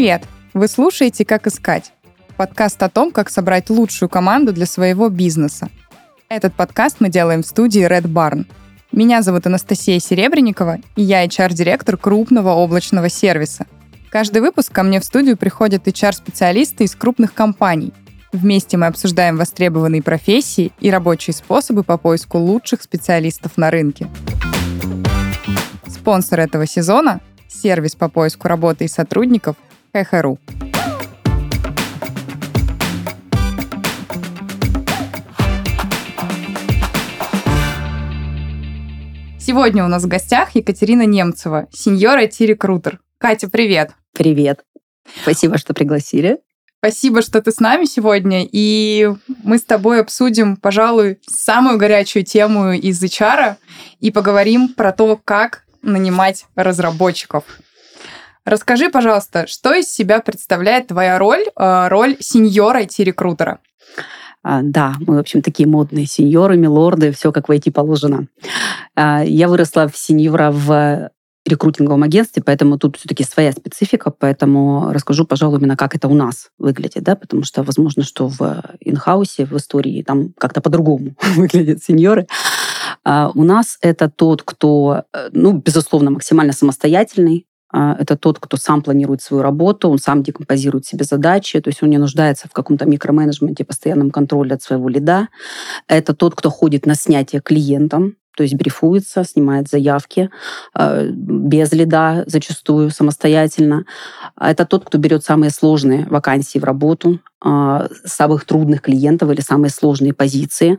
Привет! Вы слушаете «Как искать» – подкаст о том, как собрать лучшую команду для своего бизнеса. Этот подкаст мы делаем в студии Red Barn. Меня зовут Анастасия Серебренникова, и я HR-директор крупного облачного сервиса. Каждый выпуск ко мне в студию приходят HR-специалисты из крупных компаний. Вместе мы обсуждаем востребованные профессии и рабочие способы по поиску лучших специалистов на рынке. Спонсор этого сезона – сервис по поиску работы и сотрудников ХХРУ. Сегодня у нас в гостях Екатерина Немцева, сеньор IT-рекрутер. Катя, привет! Привет! Спасибо, что пригласили. Спасибо, что ты с нами сегодня, и мы с тобой обсудим, пожалуй, самую горячую тему из HR и поговорим про то, как нанимать разработчиков. Расскажи, пожалуйста, что из себя представляет твоя роль, э, роль сеньора IT-рекрутера? А, да, мы, в общем, такие модные сеньоры, милорды, все как войти положено. А, я выросла в сеньора в рекрутинговом агентстве, поэтому тут все-таки своя специфика, поэтому расскажу, пожалуй, именно как это у нас выглядит, да, потому что, возможно, что в инхаусе, в истории там как-то по-другому выглядят сеньоры. А у нас это тот, кто, э, ну, безусловно, максимально самостоятельный, это тот, кто сам планирует свою работу, он сам декомпозирует себе задачи, то есть он не нуждается в каком-то микроменеджменте, постоянном контроле от своего лида. Это тот, кто ходит на снятие клиентам, то есть брифуется, снимает заявки э, без лида, зачастую самостоятельно. Это тот, кто берет самые сложные вакансии в работу, самых трудных клиентов или самые сложные позиции.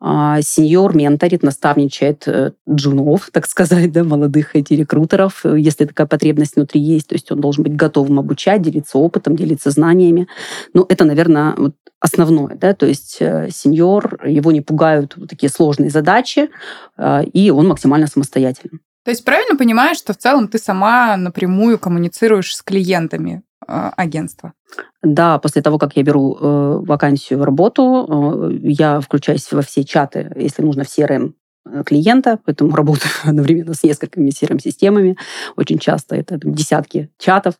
Э, сеньор менторит, наставничает э, джунов, так сказать, да, молодых IT-рекрутеров, если такая потребность внутри есть. То есть он должен быть готовым обучать, делиться опытом, делиться знаниями. Ну, это, наверное, основное, да, то есть э, сеньор, его не пугают вот такие сложные задачи, э, и он максимально самостоятельный. То есть правильно понимаешь, что в целом ты сама напрямую коммуницируешь с клиентами агентства? Да, после того, как я беру э, вакансию в работу, э, я включаюсь во все чаты, если нужно, в CRM клиента, поэтому работаю одновременно с несколькими CRM-системами. Очень часто это там, десятки чатов.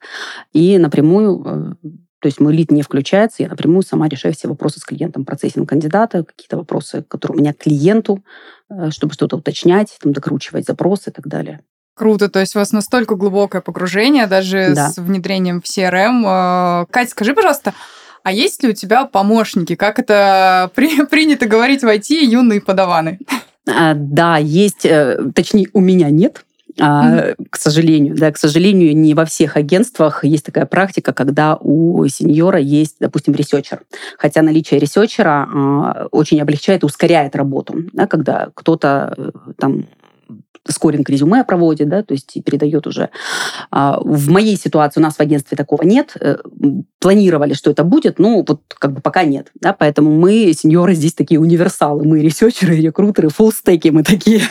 И напрямую то есть мой лид не включается, я напрямую сама решаю все вопросы с клиентом, процессинг кандидата, какие-то вопросы, которые у меня к клиенту, э, чтобы что-то уточнять, там, докручивать запросы и так далее. Круто, то есть у вас настолько глубокое погружение, даже да. с внедрением в CRM. Э, Катя, скажи, пожалуйста, а есть ли у тебя помощники? Как это при, принято говорить в IT, юные падаваны? А, да, есть, э, точнее, у меня нет. А, к сожалению, да, к сожалению, не во всех агентствах есть такая практика, когда у senior а есть, допустим, researcher. Хотя наличие researcher а а, очень облегчает и ускоряет работу, да, когда кто-то э, там скоринг резюме проводит, да, то есть передает уже. А, в моей ситуации у нас в агентстве такого нет. Э, планировали, что это будет, ну вот как бы пока нет, да, поэтому мы, senior ы, здесь такие универсалы, мы researcher ы, рекрутеры, full-stack и мы такие.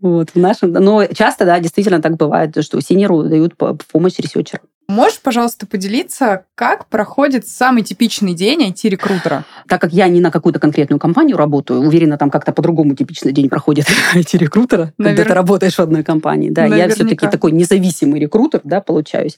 Вот, в нашем, но часто, да, действительно так бывает, что senior у дают помощь researcher ам. Можешь, пожалуйста, поделиться, как проходит самый типичный день IT-рекрутера? Так как я не на какую-то конкретную компанию работаю, уверена, там как-то по-другому типичный день проходит IT-рекрутера, навер... когда ты работаешь в одной компании. Да, Наверняка. я все-таки такой независимый рекрутер, да, получаюсь.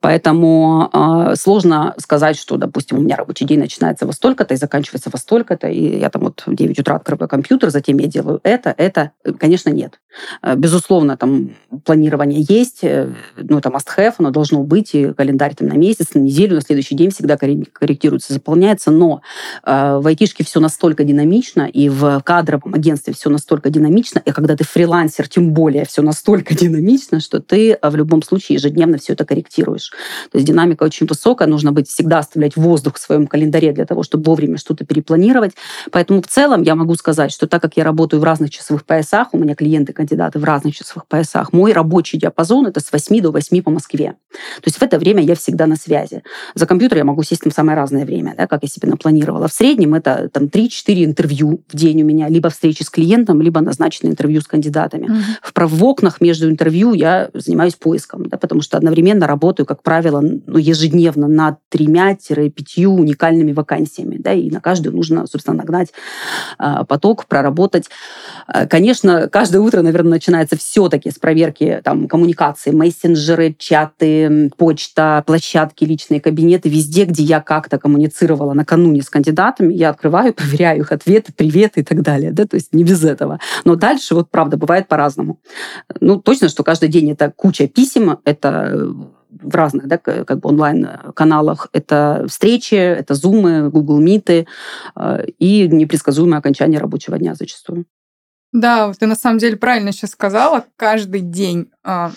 Поэтому э, сложно сказать, что, допустим, у меня рабочий день начинается во столько-то и заканчивается во столько-то, и я там вот в 9 утра открываю компьютер, затем я делаю это, это. Конечно, нет. Э, безусловно, там планирование есть, э, ну, это must-have, оно должно быть, и календарь там на месяц, на неделю, на следующий день всегда корректируется, заполняется, но э, в айтишке все настолько динамично, и в кадровом агентстве все настолько динамично, и когда ты фрилансер, тем более все настолько динамично, что ты э, в любом случае ежедневно все это корректируешь. То есть динамика очень высокая, нужно быть всегда оставлять воздух в своем календаре для того, чтобы вовремя что-то перепланировать. Поэтому в целом я могу сказать, что так как я работаю в разных часовых поясах, у меня клиенты, кандидаты в разных часовых поясах, мой рабочий диапазон это с 8 до 8 по Москве. То есть в это время я всегда на связи. За компьютер я могу сесть там самое разное время, да, как я себе напланировала. В среднем это там 3-4 интервью в день у меня, либо встречи с клиентом, либо назначенные интервью с кандидатами. Mm-hmm. В, в окнах между интервью я занимаюсь поиском, да, потому что одновременно работаю, как правило, ну, ежедневно над тремя-пятью уникальными вакансиями, да, и на каждую нужно, собственно, нагнать э, поток, проработать. Э, конечно, каждое утро, наверное, начинается все-таки с проверки там коммуникации, мессенджеры, чаты, почта, площадки, личные кабинеты, везде, где я как-то коммуницировала накануне с кандидатами, я открываю, проверяю их ответы, приветы и так далее. Да? То есть не без этого. Но дальше, вот правда, бывает по-разному. Ну, точно, что каждый день это куча писем, это в разных да, как бы онлайн-каналах. Это встречи, это зумы, Google Meet э, и непредсказуемое окончание рабочего дня зачастую. Да, ты на самом деле правильно сейчас сказала. Каждый день а,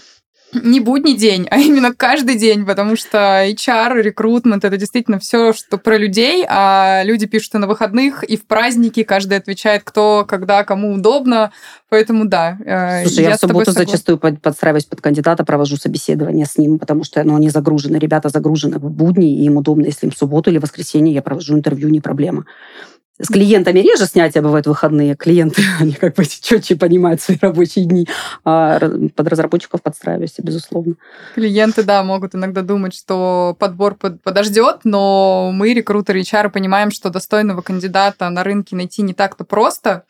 не будний день, а именно каждый день, потому что HR, рекрутмент это действительно все, что про людей, а люди пишут и на выходных, и в праздники, каждый отвечает, кто, когда, кому удобно. Поэтому да. Э, Слушай, я, я в субботу зачастую подстраиваюсь под кандидата, провожу собеседование с ним, потому что ну, они загружены, ребята загружены в будни, и им удобно, если им в субботу или воскресенье я провожу интервью, не проблема. С клиентами реже снятия бывают выходные. Клиенты, они как бы четче понимают свои рабочие дни. А под разработчиков подстраиваешься, безусловно. Клиенты, да, могут иногда думать, что подбор под, подождет, но мы, рекрутеры HR, понимаем, что достойного кандидата на рынке найти не так-то просто.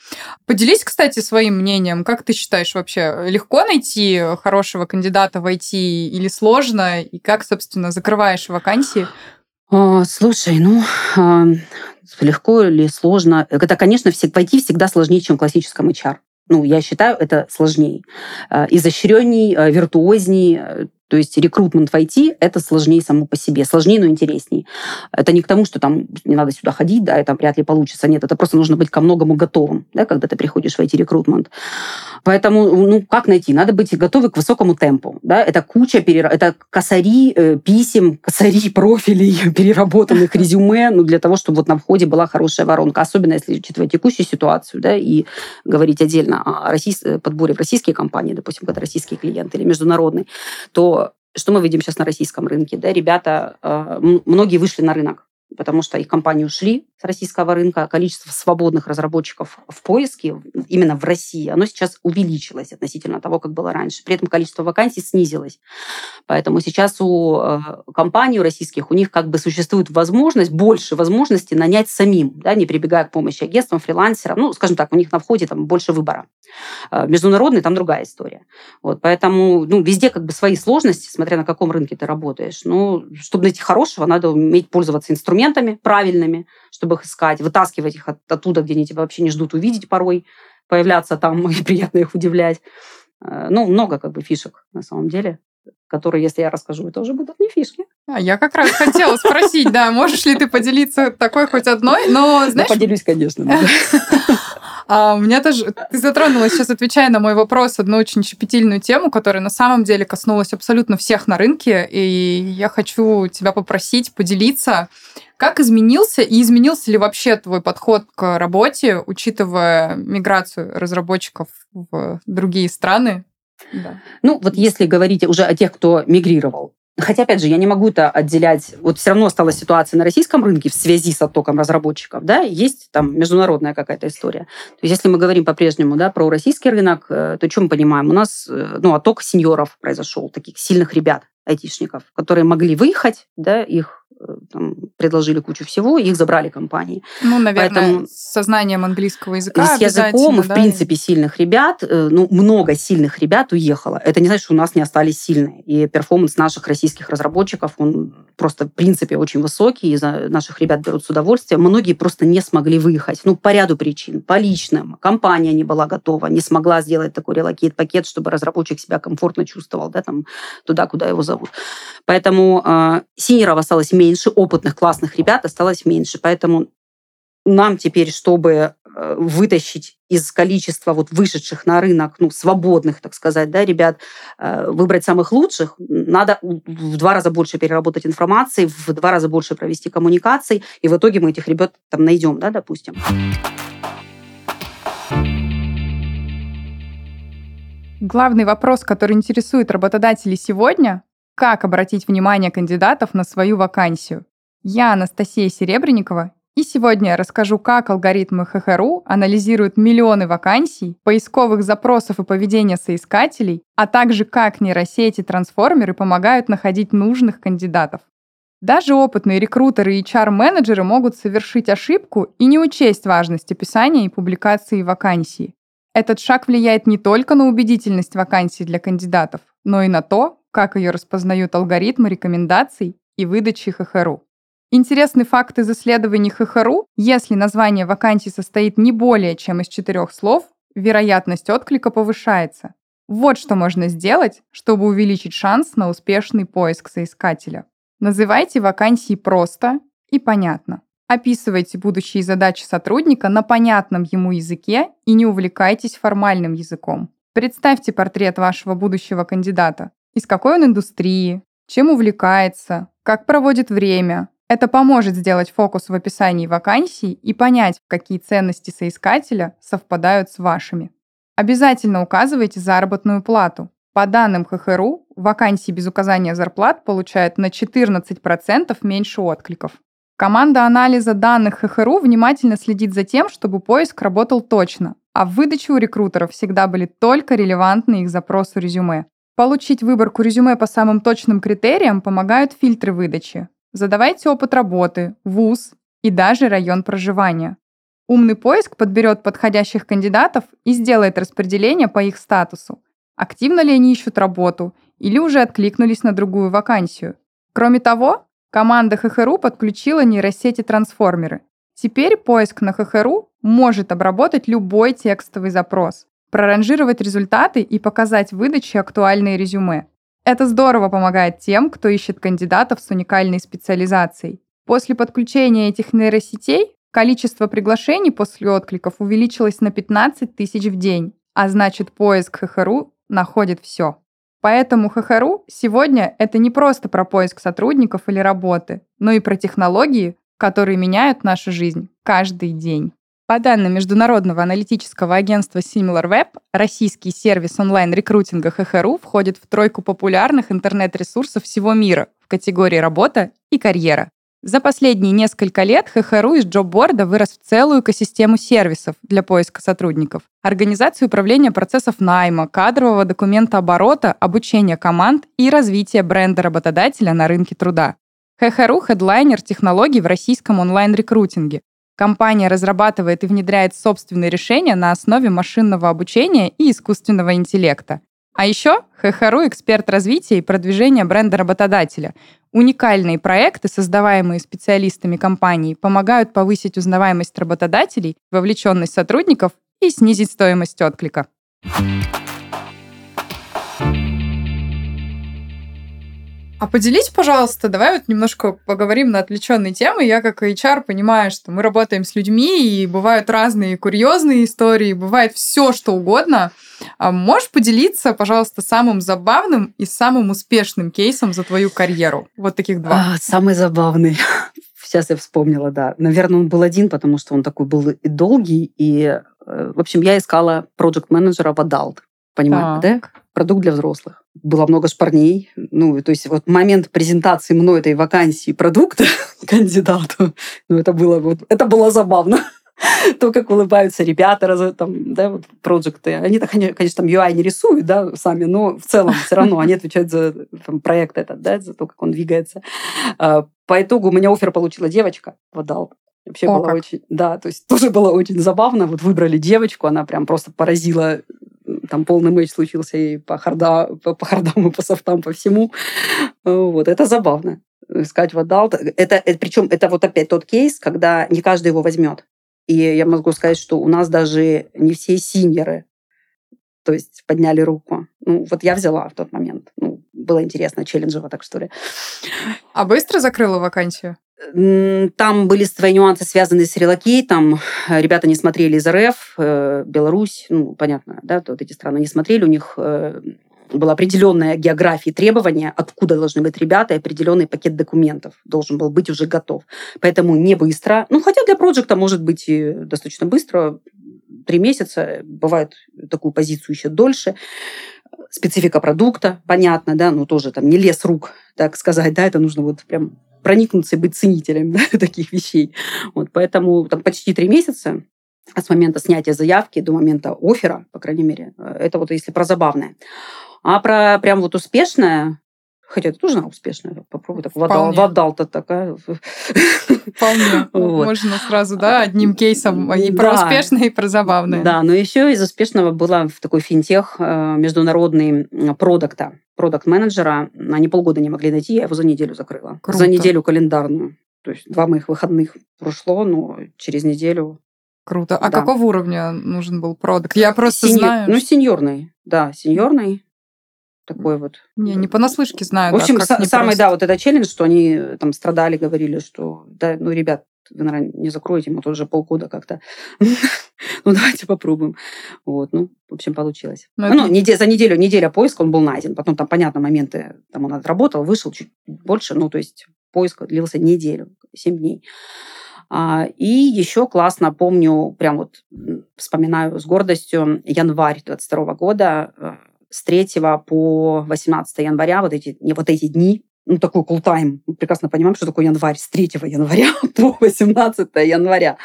Поделись, кстати, своим мнением. Как ты считаешь вообще, легко найти хорошего кандидата в IT или сложно? И как, собственно, закрываешь вакансии? Слушай, ну, легко или сложно. Это, конечно, войти всегда сложнее, чем в классическом HR. Ну, я считаю, это сложнее. Э, изощренней, э, виртуозней, э, то есть рекрутмент в IT – это сложнее само по себе. Сложнее, но интереснее. Это не к тому, что там не надо сюда ходить, да, там вряд ли получится. Нет, это просто нужно быть ко многому готовым, да, когда ты приходишь в IT-рекрутмент. Поэтому, ну, как найти? Надо быть готовы к высокому темпу. Да? Это куча, перер... это косари э, писем, косари профилей, переработанных резюме, ну, для того, чтобы вот на входе была хорошая воронка. Особенно если учитывать текущую ситуацию, да, и говорить отдельно о подборе в российские компании, допустим, когда российские клиенты или международные, то что мы видим сейчас на российском рынке? Да, ребята, э, многие вышли на рынок, потому что их компании ушли с российского рынка, количество свободных разработчиков в поиске именно в России, оно сейчас увеличилось относительно того, как было раньше. При этом количество вакансий снизилось. Поэтому сейчас у э, компаний у российских, у них как бы существует возможность, больше возможности нанять самим, да, не прибегая к помощи агентствам, фрилансерам. Ну, скажем так, у них на входе там больше выбора. Э, международный там другая история. Вот, поэтому ну, везде как бы свои сложности, смотря на каком рынке ты работаешь. Ну, чтобы найти хорошего, надо уметь пользоваться инструментами правильными, чтобы чтобы их искать, вытаскивать их от, оттуда, где они тебя вообще не ждут увидеть порой, появляться там и приятно их удивлять. Э, ну, много как бы фишек на самом деле которые, если я расскажу, это уже будут не фишки. А я как раз хотела спросить, да, можешь ли ты поделиться такой хоть одной, но знаешь... Да, поделюсь, конечно. А у меня тоже... Ты затронула сейчас, отвечая на мой вопрос, одну очень щепетильную тему, которая на самом деле коснулась абсолютно всех на рынке, и я хочу тебя попросить поделиться, как изменился и изменился ли вообще твой подход к работе, учитывая миграцию разработчиков в другие страны? Да. Ну, вот если говорить уже о тех, кто мигрировал, Хотя, опять же, я не могу это отделять. Вот все равно осталась ситуация на российском рынке в связи с оттоком разработчиков. Да, есть там международная какая-то история. То есть, если мы говорим по-прежнему да, про российский рынок, э, то что мы понимаем? У нас э, ну, отток сеньоров произошел, таких сильных ребят, айтишников, которые могли выехать, да, их там, предложили кучу всего, их забрали компании. Ну, наверное, Поэтому, со знанием английского языка С языком и, да, в принципе, сильных ребят, э, ну, много сильных ребят уехало. Это не значит, что у нас не остались сильные. И performance наших российских разработчиков, он просто, в принципе, очень высокий, и за наших ребят берут с удовольствием. Многие просто не смогли выехать. Ну, по ряду причин. По личным. Компания не была готова, не смогла сделать такой relocate пакет, чтобы разработчик себя комфортно чувствовал, да, там, туда, куда его зовут. Поэтому э, синеров осталось меньше меньше, опытных классных ребят осталось меньше. Поэтому нам теперь, чтобы э, вытащить из количества вот вышедших на рынок, ну, свободных, так сказать, да, ребят, э, выбрать самых лучших, надо в два раза больше переработать информации, в два раза больше провести коммуникаций, и в итоге мы этих ребят там найдем, да, допустим. Главный вопрос, который интересует работодателей сегодня, как обратить внимание кандидатов на свою вакансию. Я Анастасия Серебренникова, и сегодня я расскажу, как алгоритмы ХХРУ анализируют миллионы вакансий, поисковых запросов и поведения соискателей, а также как нейросети трансформеры помогают находить нужных кандидатов. Даже опытные рекрутеры и HR-менеджеры могут совершить ошибку и не учесть важность описания и публикации вакансии. Этот шаг влияет не только на убедительность вакансий для кандидатов, но и на то, как ее распознают алгоритмы рекомендаций и выдачи ХХРУ. Интересный факт из исследований ХХРУ, если название вакансии состоит не более чем из четырех слов, вероятность отклика повышается. Вот что можно сделать, чтобы увеличить шанс на успешный поиск соискателя. Называйте вакансии просто и понятно. Описывайте будущие задачи сотрудника на понятном ему языке и не увлекайтесь формальным языком. Представьте портрет вашего будущего кандидата. Из какой он индустрии, чем увлекается, как проводит время. Это поможет сделать фокус в описании вакансий и понять, какие ценности соискателя совпадают с вашими. Обязательно указывайте заработную плату. По данным ХХРУ, вакансии без указания зарплат получают на 14% меньше откликов. Команда анализа данных ХХРУ внимательно следит за тем, чтобы поиск работал точно, а в выдаче у рекрутеров всегда были только релевантные их запросу резюме. Получить выборку резюме по самым точным критериям помогают фильтры выдачи. Задавайте опыт работы, вуз и даже район проживания. Умный поиск подберет подходящих кандидатов и сделает распределение по их статусу. Активно ли они ищут работу или уже откликнулись на другую вакансию. Кроме того, Команда ХХРУ подключила нейросети-трансформеры. Теперь поиск на ХХРУ может обработать любой текстовый запрос, проранжировать результаты и показать выдаче актуальные резюме. Это здорово помогает тем, кто ищет кандидатов с уникальной специализацией. После подключения этих нейросетей количество приглашений после откликов увеличилось на 15 тысяч в день, а значит поиск ХХРУ находит все. Поэтому ХХРУ сегодня это не просто про поиск сотрудников или работы, но и про технологии, которые меняют нашу жизнь каждый день. По данным международного аналитического агентства SimilarWeb, российский сервис онлайн-рекрутинга ХХРУ входит в тройку популярных интернет-ресурсов всего мира в категории «Работа» и «Карьера». За последние несколько лет ХХРУ из джобборда вырос в целую экосистему сервисов для поиска сотрудников. Организацию управления процессов найма, кадрового документа оборота, обучения команд и развития бренда работодателя на рынке труда. ХХРУ – хедлайнер технологий в российском онлайн-рекрутинге. Компания разрабатывает и внедряет собственные решения на основе машинного обучения и искусственного интеллекта. А еще ХХРУ – эксперт развития и продвижения бренда работодателя. Уникальные проекты, создаваемые специалистами компании, помогают повысить узнаваемость работодателей, вовлеченность сотрудников и снизить стоимость отклика. А поделись, пожалуйста, давай вот немножко поговорим на отвлеченные темы. Я как HR понимаю, что мы работаем с людьми, и бывают разные курьезные истории, бывает все, что угодно. А можешь поделиться, пожалуйста, самым забавным и самым успешным кейсом за твою карьеру? Вот таких два. А, самый забавный. Сейчас я вспомнила, да. Наверное, он был один, потому что он такой был и долгий. И, э, в общем, я искала проект менеджера в Adult. Понимаете, да? Продукт для взрослых. Было много шпарней. Ну, то есть вот момент презентации мной этой вакансии продукта кандидату, ну, это было, вот, это было забавно. то, как улыбаются ребята, там, да, вот, проекты. Они, конечно, там UI не рисуют, да, сами, но в целом все равно они отвечают за там, проект этот, да, за то, как он двигается. А, по итогу у меня офер получила девочка Adult. Вообще О, было как. очень, да, то есть тоже было очень забавно. Вот выбрали девочку, она прям просто поразила там полный матч случился и по, hard а, по, по hard ам, и по софтам, по всему. Вот, это забавно искать в adult. Это, это, причем это вот опять тот кейс, когда не каждый его возьмет. И я могу сказать, что у нас даже не все senior ы, то есть подняли руку. Ну, вот я взяла в тот момент. Ну, было интересно, челленджево так что ли. А быстро закрыла вакансию? Там были свои нюансы, связанные с relocate ом. Ребята не смотрели из РФ, э, Беларусь, ну, понятно, да, вот эти страны не смотрели. У них э, была определенная география требования, откуда должны быть ребята, и определенный пакет документов должен был быть уже готов. Поэтому не быстро. Ну, хотя для проекта может быть и достаточно быстро. Три месяца. Бывает такую позицию еще дольше. Специфика продукта, понятно, да, ну тоже там не лес рук, так сказать, да, это нужно вот прям проникнуться и быть ценителем да, таких вещей. Вот, поэтому там почти три месяца с момента снятия заявки до момента оффера, по крайней мере, это вот если про забавное. А про прям вот успешное, Хотя это тоже она успешная. Попробуй так. Вадал, вадал-то такая. Вполне. Вот. Можно сразу, да, одним кейсом и про да. успешное, и про забавное. Да, но еще из успешного было в такой финтех э, международный продукта, продукт-менеджера. Они полгода не могли найти, я его за неделю закрыла. Круто. За неделю календарную. То есть два моих выходных прошло, но через неделю Круто. А да. какого уровня нужен был продукт? Я просто Сеньор, знаю. Ну, сеньорный, да, сеньорный такой вот. Не, не понаслышке знаю. В общем, да, с- самый, да, вот этот челлендж, что они э, там страдали, говорили, что, да, ну, ребят, вы, наверное, не закроете, мы тоже полгода как-то. ну, давайте попробуем. Вот, ну, в общем, получилось. Но ну, это... за неделю, неделя поиска он был найден. Потом там, понятно, моменты, там он отработал, вышел чуть больше, ну, то есть поиск длился неделю, 7 дней. А, и еще классно помню, прям вот вспоминаю с гордостью, январь 22 года, э, с 3 по 18 января, вот эти, не вот эти дни, ну, такой time. Мы прекрасно понимаем, что такое январь. С 3 января по 18 января.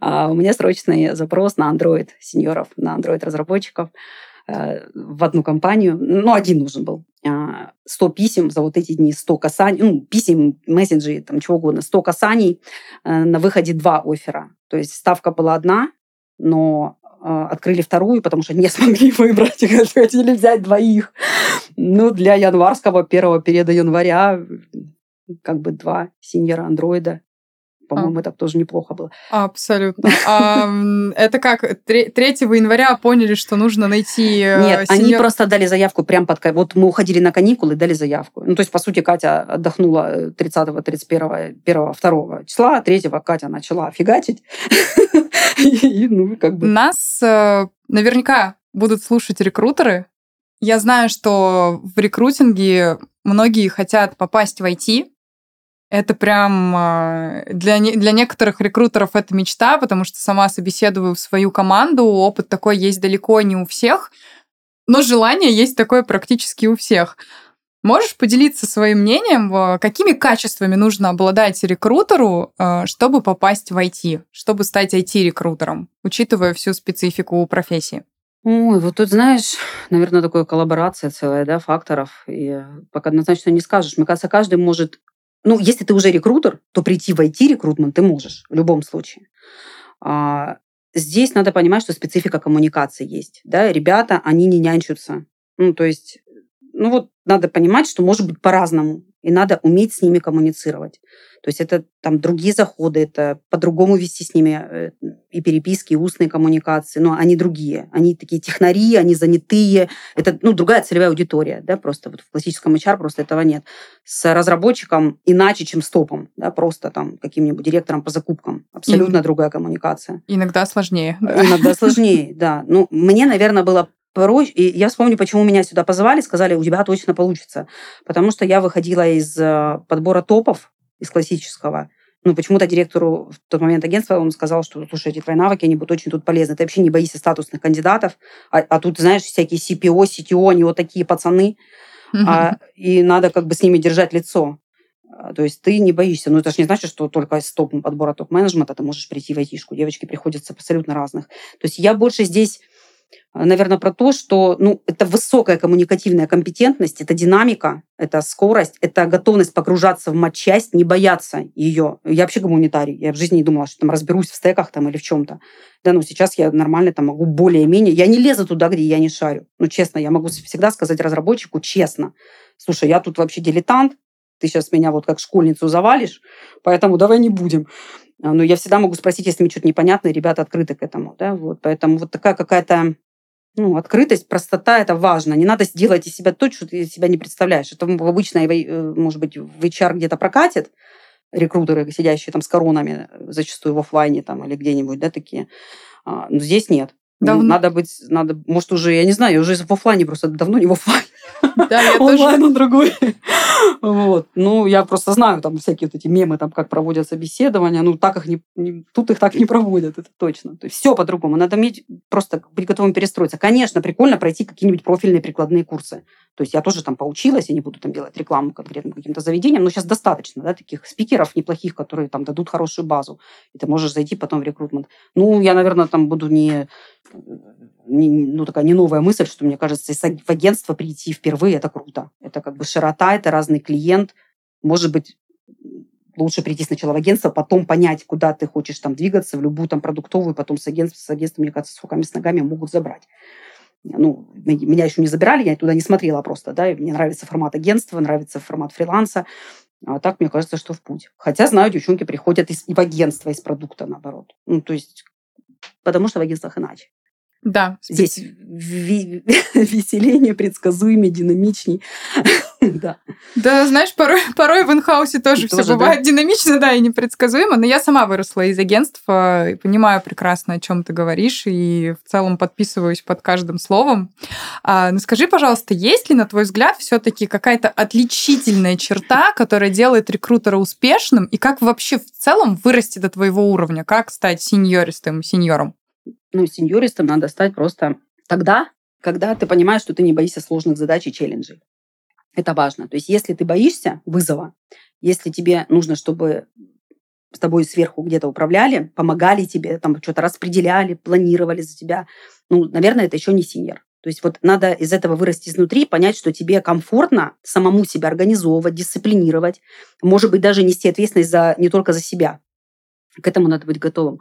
А у меня срочный запрос на Android сеньоров, на Android разработчиков э, в одну компанию. Ну, один нужен был. 100 а, писем за вот эти дни, 100 касаний, ну, писем, мессенджей, там, чего угодно, 100 касаний, э, на выходе два оффера. То есть ставка была одна, но а, открыли вторую, потому что не смогли выбрать, хотели взять двоих. Ну, для январского первого периода января как бы два синьора андроида. По-моему, а. это тоже неплохо было. Абсолютно. А, это как? 3 января поняли, что нужно найти э, Нет, они просто дали заявку прям под... Вот мы уходили на каникулы, дали заявку. Ну, то есть, по сути, Катя отдохнула 30 31 1 2 числа, 3 Катя начала фигачить. Ну. Нас э, наверняка будут слушать рекрутеры. Я знаю, что в рекрутинге многие хотят попасть в IT. Это прям э, для, для некоторых рекрутеров это мечта, потому что сама собеседую в свою команду, опыт такой есть далеко не у всех, но желание есть такое практически у всех. Можешь поделиться своим мнением, какими качествами нужно обладать рекрутеру, э, чтобы попасть в IT, чтобы стать IT-рекрутером, учитывая всю специфику профессии? Ой, вот тут, знаешь, наверное, такая коллаборация целая, да, факторов. И пока однозначно не скажешь. Мне кажется, каждый может... Ну, если ты уже рекрутер, то прийти в IT-рекрутмент ты можешь в любом случае. А, здесь надо понимать, что специфика коммуникации есть. Да? Ребята, они не нянчатся. Ну, то есть ну вот надо понимать, что может быть по-разному, и надо уметь с ними коммуницировать. То есть это там другие заходы, это по-другому вести с ними э, и переписки, и устные коммуникации, но они другие. Они такие технари, они занятые. Это ну, другая целевая аудитория, да, просто вот в классическом HR просто этого нет. С разработчиком иначе, чем с топом, да, просто там каким-нибудь директором по закупкам. Абсолютно и... другая коммуникация. Иногда сложнее. Иногда сложнее, да. Ну, мне, наверное, было проще. И я вспомню, почему меня сюда позвали, сказали, у тебя точно получится. Потому что я выходила из э, подбора топов, из классического. Ну, почему-то директору в тот момент агентства он сказал, что, слушай, эти твои навыки, они будут очень тут полезны. Ты вообще не боишься статусных кандидатов. А, а тут, знаешь, всякие CPO, CTO, они вот такие пацаны. А, и надо как бы с ними держать лицо. А, то есть ты не боишься. Но это же не значит, что только из топ подбора топ-менеджмента ты можешь прийти в айтишку. Девочки приходят с абсолютно разных. То есть я больше здесь наверное, про то, что ну, это высокая коммуникативная компетентность, это динамика, это скорость, это готовность погружаться в матчасть, не бояться ее. Я вообще гуманитарий. Я в жизни не думала, что там разберусь в стеках там, или в чем-то. Да, ну сейчас я нормально там могу более-менее. Я не лезу туда, где я не шарю. Ну, честно, я могу всегда сказать разработчику честно. Слушай, я тут вообще дилетант, ты сейчас меня вот как школьницу завалишь, поэтому давай не будем. Но я всегда могу спросить, если мне что-то непонятно, и ребята открыты к этому. Да? Вот, поэтому вот такая какая-то ну, открытость, простота – это важно. Не надо сделать из себя то, что ты себя не представляешь. Это в обычной, э, может быть, в HR где-то прокатит, рекрутеры, сидящие там с коронами, зачастую в офлайне там или где-нибудь, да, такие. А, но здесь нет. Давно. Надо быть, надо, может, уже, я не знаю, я уже в офлайне просто давно не в офлайне. Да, я Онлайн тоже. другой. Вот. Ну, я просто знаю там всякие вот эти мемы, там, как проводят собеседования. Ну, так их не, не, тут их так не проводят, это точно. То есть все по-другому. Надо уметь просто быть готовым перестроиться. Конечно, прикольно пройти какие-нибудь профильные прикладные курсы. То есть я тоже там поучилась, я не буду там делать рекламу конкретно каким-то заведениям, но сейчас достаточно, да, таких спикеров неплохих, которые там дадут хорошую базу. И ты можешь зайти потом в рекрутмент. Ну, я, наверное, там буду не ну, такая не новая мысль, что мне кажется, в агентство прийти впервые – это круто. Это как бы широта, это разный клиент. Может быть, лучше прийти сначала в агентство, потом понять, куда ты хочешь там двигаться, в любую там продуктовую, потом с агентством, с агентством, мне кажется, с руками, с ногами могут забрать. Ну, меня еще не забирали, я туда не смотрела просто, да, мне нравится формат агентства, нравится формат фриланса, а так, мне кажется, что в путь. Хотя, знаю, девчонки приходят из, и в агентство из продукта, наоборот. Ну, то есть, потому что в агентствах иначе. Да. Здесь веселее, предсказуемее, динамичней. да. Да, знаешь, порой, порой в инхаусе тоже, тоже все бывает да? динамично, да, и непредсказуемо. Но я сама выросла из агентства и понимаю прекрасно, о чем ты говоришь, и в целом подписываюсь под каждым словом. А, ну скажи, пожалуйста, есть ли, на твой взгляд, все-таки какая-то отличительная черта, которая делает рекрутера успешным, и как вообще в целом вырасти до твоего уровня? Как стать сеньористым, сеньором? Ну, сеньористом надо стать просто тогда, когда ты понимаешь, что ты не боишься сложных задач и челленджей. Это важно. То есть если ты боишься вызова, если тебе нужно, чтобы с тобой сверху где-то управляли, помогали тебе, там что-то распределяли, планировали за тебя, ну, наверное, это еще не синьор. То есть вот надо из этого вырасти изнутри, понять, что тебе комфортно самому себя организовывать, дисциплинировать, может быть, даже нести ответственность за, не только за себя. К этому надо быть готовым.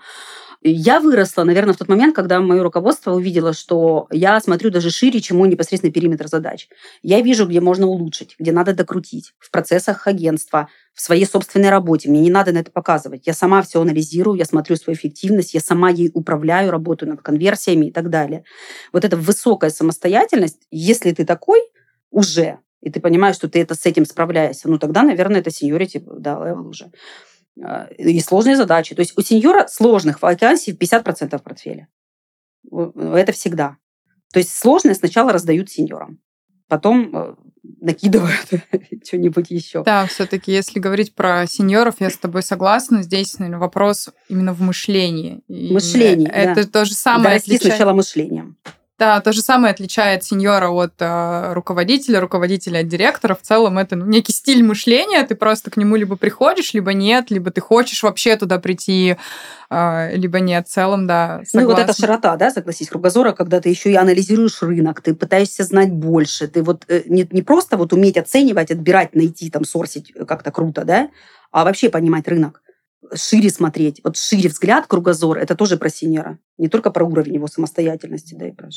Я выросла, наверное, в тот момент, когда мое руководство увидело, что я смотрю даже шире, чем мой непосредственный периметр задач. Я вижу, где можно улучшить, где надо докрутить в процессах агентства, в своей собственной работе. Мне не надо на это показывать. Я сама все анализирую, я смотрю свою эффективность, я сама ей управляю, работаю над конверсиями и так далее. Вот эта высокая самостоятельность, если ты такой уже, и ты понимаешь, что ты это с этим справляешься, ну тогда, наверное, это seniority, да, level уже. А, и сложные задачи. То есть у senior а сложных вакансий 50% в портфеле. Это всегда. То есть сложные сначала раздают senior ам, потом э, накидывают что-нибудь еще. Да, все-таки, если говорить про senior ов, я с тобой согласна. Здесь, наверное, вопрос именно в мышлении. Мышление. Это да. то же самое. Да, отличает... сначала мышлением. Да, то же самое отличает сеньора от э, руководителя, руководителя от директора. В целом это ну, некий стиль мышления. Ты просто к нему либо приходишь, либо нет, либо ты хочешь вообще туда прийти, э, либо нет. В целом, да, согласна. Ну вот эта широта, да, согласись, кругозора, когда ты еще и анализируешь рынок, ты пытаешься знать больше. Ты вот э, не, не просто вот уметь оценивать, отбирать, найти, там, сорсить как-то круто, да, а вообще понимать рынок шире смотреть. Вот шире взгляд, кругозор, это тоже про синера. Не только про уровень его самостоятельности, да и про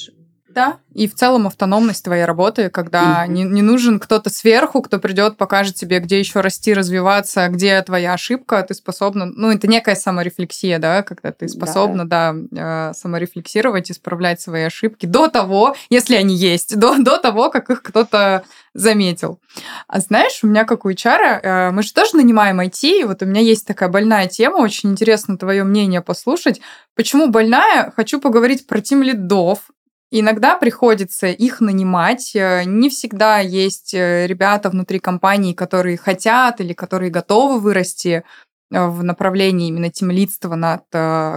да, и в целом автономность твоей работы, когда mm-hmm. не, не нужен кто-то сверху, кто придет, покажет тебе, где еще расти, развиваться, где твоя ошибка, ты способна, ну, это некая саморефлексия, да, когда ты способна, да, да э, саморефлексировать, исправлять свои ошибки до того, если они есть, до, до того, как их кто-то заметил. А знаешь, у меня как у HR, э, мы же тоже нанимаем IT, и вот у меня есть такая больная тема, очень интересно твое мнение послушать. Почему больная? Хочу поговорить про тим лидов, Иногда приходится их нанимать. Э, не всегда есть э, ребята внутри компании, которые хотят или которые готовы вырасти э, в направлении именно темлидства над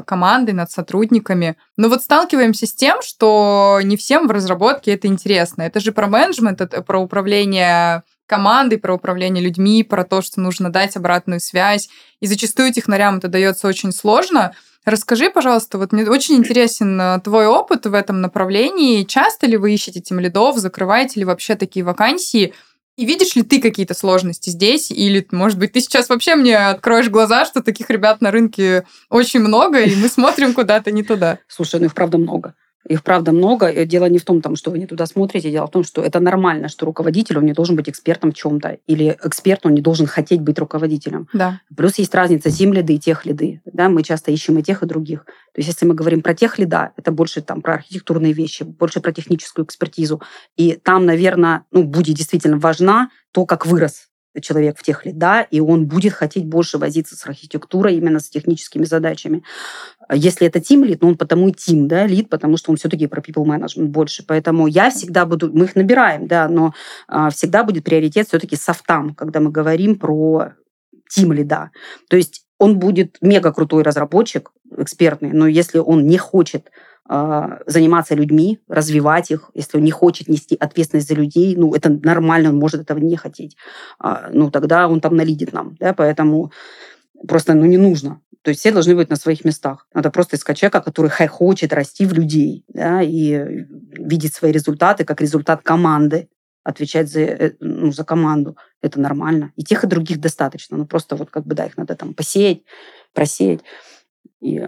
командой, над сотрудниками. Но вот сталкиваемся с тем, что не всем в разработке это интересно. Это же про менеджмент, это про управление командой, про управление людьми, про то, что нужно дать обратную связь. И зачастую технарям это дается очень сложно – Расскажи, пожалуйста, вот мне очень интересен э, твой опыт в этом направлении. Часто ли вы ищете тем лидов, закрываете ли вообще такие вакансии? И видишь ли ты какие-то сложности здесь? Или, может быть, ты сейчас вообще мне откроешь глаза, что таких ребят на рынке очень много, и мы смотрим куда-то не туда? Слушай, ну их правда много. Их, правда, много. Дело не в том, там, что вы не туда смотрите, дело в том, что это нормально, что руководитель, он не должен быть экспертом в чем-то. Или эксперт, он не должен хотеть быть руководителем. Да. Плюс есть разница тем лиды и тех лиды. Да? Мы часто ищем и тех, и других. То есть если мы говорим про тех лида, это больше там, про архитектурные вещи, больше про техническую экспертизу. И там, наверное, ну, будет действительно важна то, как вырос человек в тех да, и он будет хотеть больше возиться с архитектурой, именно с техническими задачами. Если это тим лид, ну он потому и тим, да, лид, потому что он все-таки про people management больше. Поэтому я всегда буду, мы их набираем, да, но а, всегда будет приоритет все-таки софтам, когда мы говорим про тим лида. То есть он будет мега крутой разработчик, экспертный, но если он не хочет заниматься людьми, развивать их. Если он не хочет нести ответственность за людей, ну, это нормально, он может этого не хотеть. А, ну, тогда он там налидит нам. Да? Поэтому просто ну, не нужно. То есть все должны быть на своих местах. Надо просто искать человека, который хочет расти в людей да, и видеть свои результаты как результат команды отвечать за, э, ну, за команду. Это нормально. И тех, и других достаточно. Ну, просто вот как бы, да, их надо там посеять, просеять и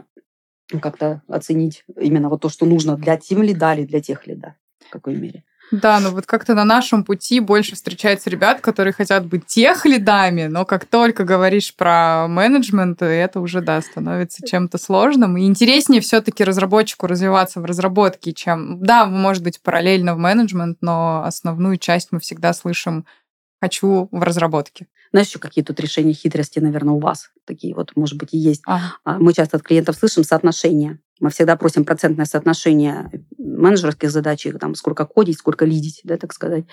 как-то оценить именно вот то, что нужно для тем лида или для тех лида. В какой мере. Да, но вот как-то на нашем пути больше встречается ребят, которые хотят быть тех лидами, но как только говоришь про менеджмент, это уже, да, становится чем-то сложным. И интереснее все таки разработчику развиваться в разработке, чем... Да, может быть, параллельно в менеджмент, но основную часть мы всегда слышим «хочу в разработке». Знаешь, еще какие тут решения хитрости, наверное, у вас такие вот, может быть, и есть. Ага. Мы часто от клиентов слышим соотношение. Мы всегда просим процентное соотношение менеджерских задач, там, сколько кодить, сколько лидить, да, так сказать.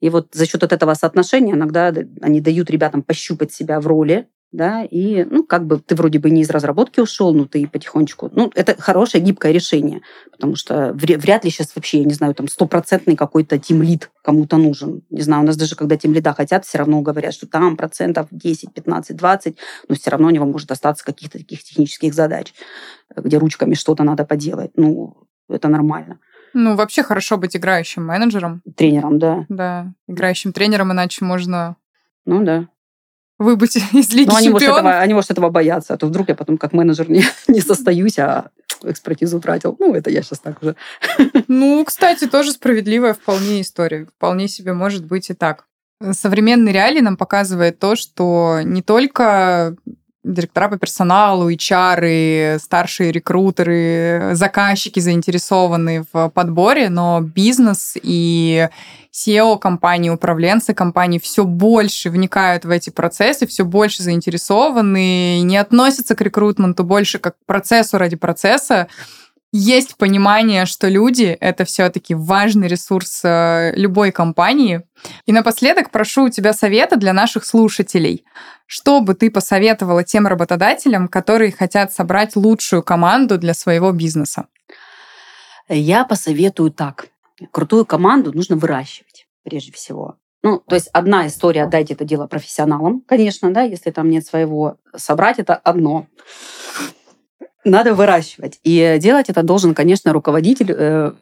И вот за счет от этого соотношения иногда они дают ребятам пощупать себя в роли, да, и, ну, как бы ты вроде бы не из разработки ушел, но ты потихонечку... Ну, это хорошее, гибкое решение, потому что вряд ли сейчас вообще, я не знаю, там, стопроцентный какой-то тимлид кому-то нужен. Не знаю, у нас даже когда тимлида хотят, все равно говорят, что там процентов 10, 15, 20, но все равно у него может остаться каких-то таких технических задач, где ручками что-то надо поделать. Ну, это нормально. Ну, вообще хорошо быть играющим менеджером. Тренером, да. Да, играющим тренером, иначе можно... Ну, да выбыть из Лиги Но они может, этого, они, может, этого боятся, а то вдруг я потом как менеджер не, не состоюсь, а экспертизу тратил. Ну, это я сейчас так уже. Ну, кстати, тоже справедливая вполне история. Вполне себе может быть и так. Современный реалий нам показывает то, что не только директора по персоналу, HR, старшие рекрутеры, заказчики заинтересованы в подборе, но бизнес и SEO компании, управленцы компании все больше вникают в эти процессы, все больше заинтересованы, не относятся к рекрутменту больше как к процессу ради процесса, есть понимание, что люди — это все-таки важный ресурс э, любой компании. И напоследок прошу у тебя совета для наших слушателей. Что бы ты посоветовала тем работодателям, которые хотят собрать лучшую команду для своего бизнеса? Я посоветую так. Крутую команду нужно выращивать, прежде всего. Ну, то есть одна история отдать это дело профессионалам, конечно, да, если там нет своего, собрать это одно надо выращивать. И делать это должен, конечно, руководитель э,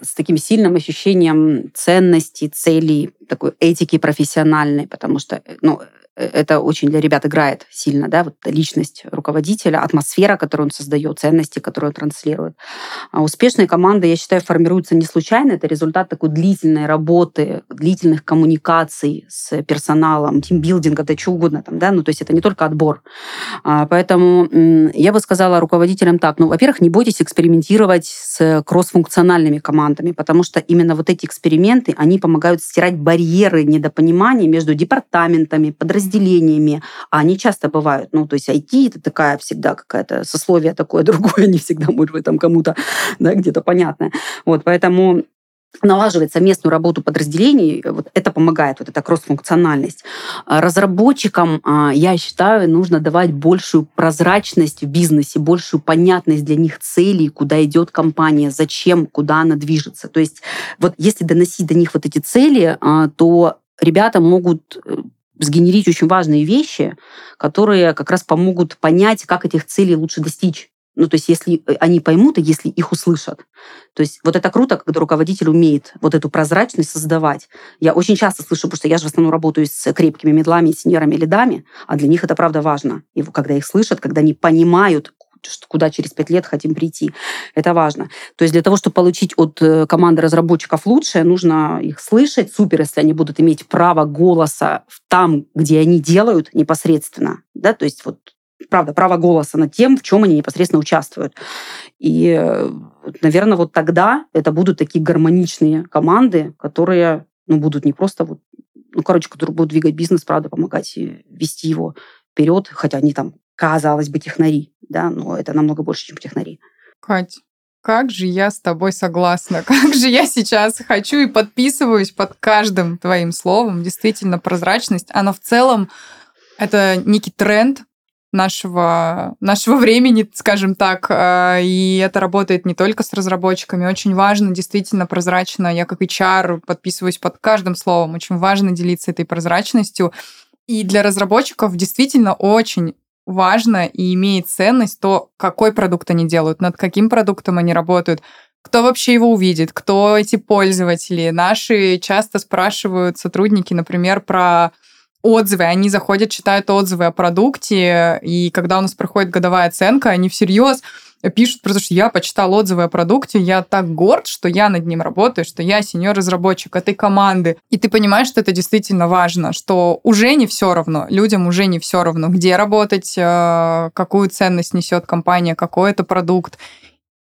с таким сильным ощущением ценности, целей, такой этики профессиональной, потому что ну, это очень для ребят играет сильно, да, вот личность руководителя, атмосфера, которую он создает, ценности, которые он транслирует. А успешные команды, я считаю, формируются не случайно, это результат такой длительной работы, длительных коммуникаций с персоналом, тимбилдинга, да что угодно там, да, ну то есть это не только отбор. А, поэтому я бы сказала руководителям так, ну, во-первых, не бойтесь экспериментировать с кроссфункциональными командами, потому что именно вот эти эксперименты, они помогают стирать барьеры недопонимания между департаментами, подразделениями, подразделениями, а они часто бывают. Ну, то есть IT это такая всегда какая-то сословие такое другое, не всегда может быть там кому-то да, где-то понятное. Вот, поэтому налаживать совместную работу подразделений, вот это помогает, вот эта кросс-функциональность. А разработчикам, а, я считаю, нужно давать большую прозрачность в бизнесе, большую понятность для них целей, куда идет компания, зачем, куда она движется. То есть вот если доносить до них вот эти цели, а, то ребята могут э, сгенерить очень важные вещи, которые как раз помогут понять, как этих целей лучше достичь. Ну, то есть, если э, они поймут, и если их услышат. То есть, вот это круто, когда руководитель умеет вот эту прозрачность создавать. Я очень часто слышу, потому что я же в основном работаю с крепкими медлами, сеньорами, лидами, а для них это правда важно. И когда их слышат, когда они понимают, куда через пять лет хотим прийти. Это важно. То есть для того, чтобы получить от э, команды разработчиков лучшее, нужно их слышать. Супер, если они будут иметь право голоса там, где они делают непосредственно. Да? То есть вот правда, право голоса над тем, в чем они непосредственно участвуют. И, э, наверное, вот тогда это будут такие гармоничные команды, которые ну, будут не просто вот, ну, короче, которые будут двигать бизнес, правда, помогать вести его вперед, хотя они там казалось бы, технари, да, но это намного больше, чем технари. Кать, как же я с тобой согласна, как же я сейчас хочу и подписываюсь под каждым твоим словом. Действительно, прозрачность, она в целом, это некий тренд нашего, нашего времени, скажем так, а, и это работает не только с разработчиками. Очень важно, действительно прозрачно, я как HR подписываюсь под каждым словом, очень важно делиться этой прозрачностью. И для разработчиков действительно очень важно и имеет ценность то, какой продукт они делают, над каким продуктом они работают, кто вообще его увидит, кто эти пользователи. Наши часто спрашивают сотрудники, например, про отзывы. Они заходят, читают отзывы о продукте, и когда у нас проходит годовая оценка, они всерьез пишут, потому что я почитал отзывы о продукте, я так горд, что я над ним работаю, что я сеньор-разработчик этой команды. И ты понимаешь, что это действительно важно, что уже не все равно, людям уже не все равно, где работать, э, какую ценность несет компания, какой это продукт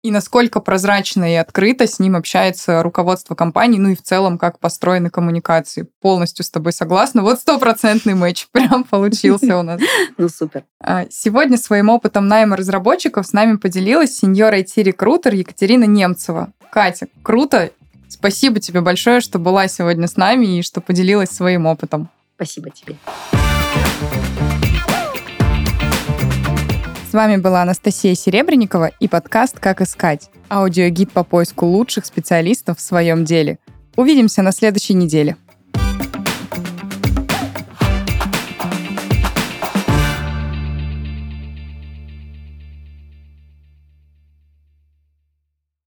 и насколько прозрачно и открыто с ним общается руководство компании, ну и в целом, как построены коммуникации. Полностью с тобой согласна. Вот стопроцентный матч прям получился у нас. Ну, супер. А, сегодня своим опытом найма разработчиков с нами поделилась сеньор IT-рекрутер Екатерина Немцева. Катя, круто. Спасибо тебе большое, что была сегодня с нами и что поделилась своим опытом. Спасибо тебе. С вами была Анастасия Серебренникова и подкаст «Как искать» – аудиогид по поиску лучших специалистов в своем деле. Увидимся на следующей неделе.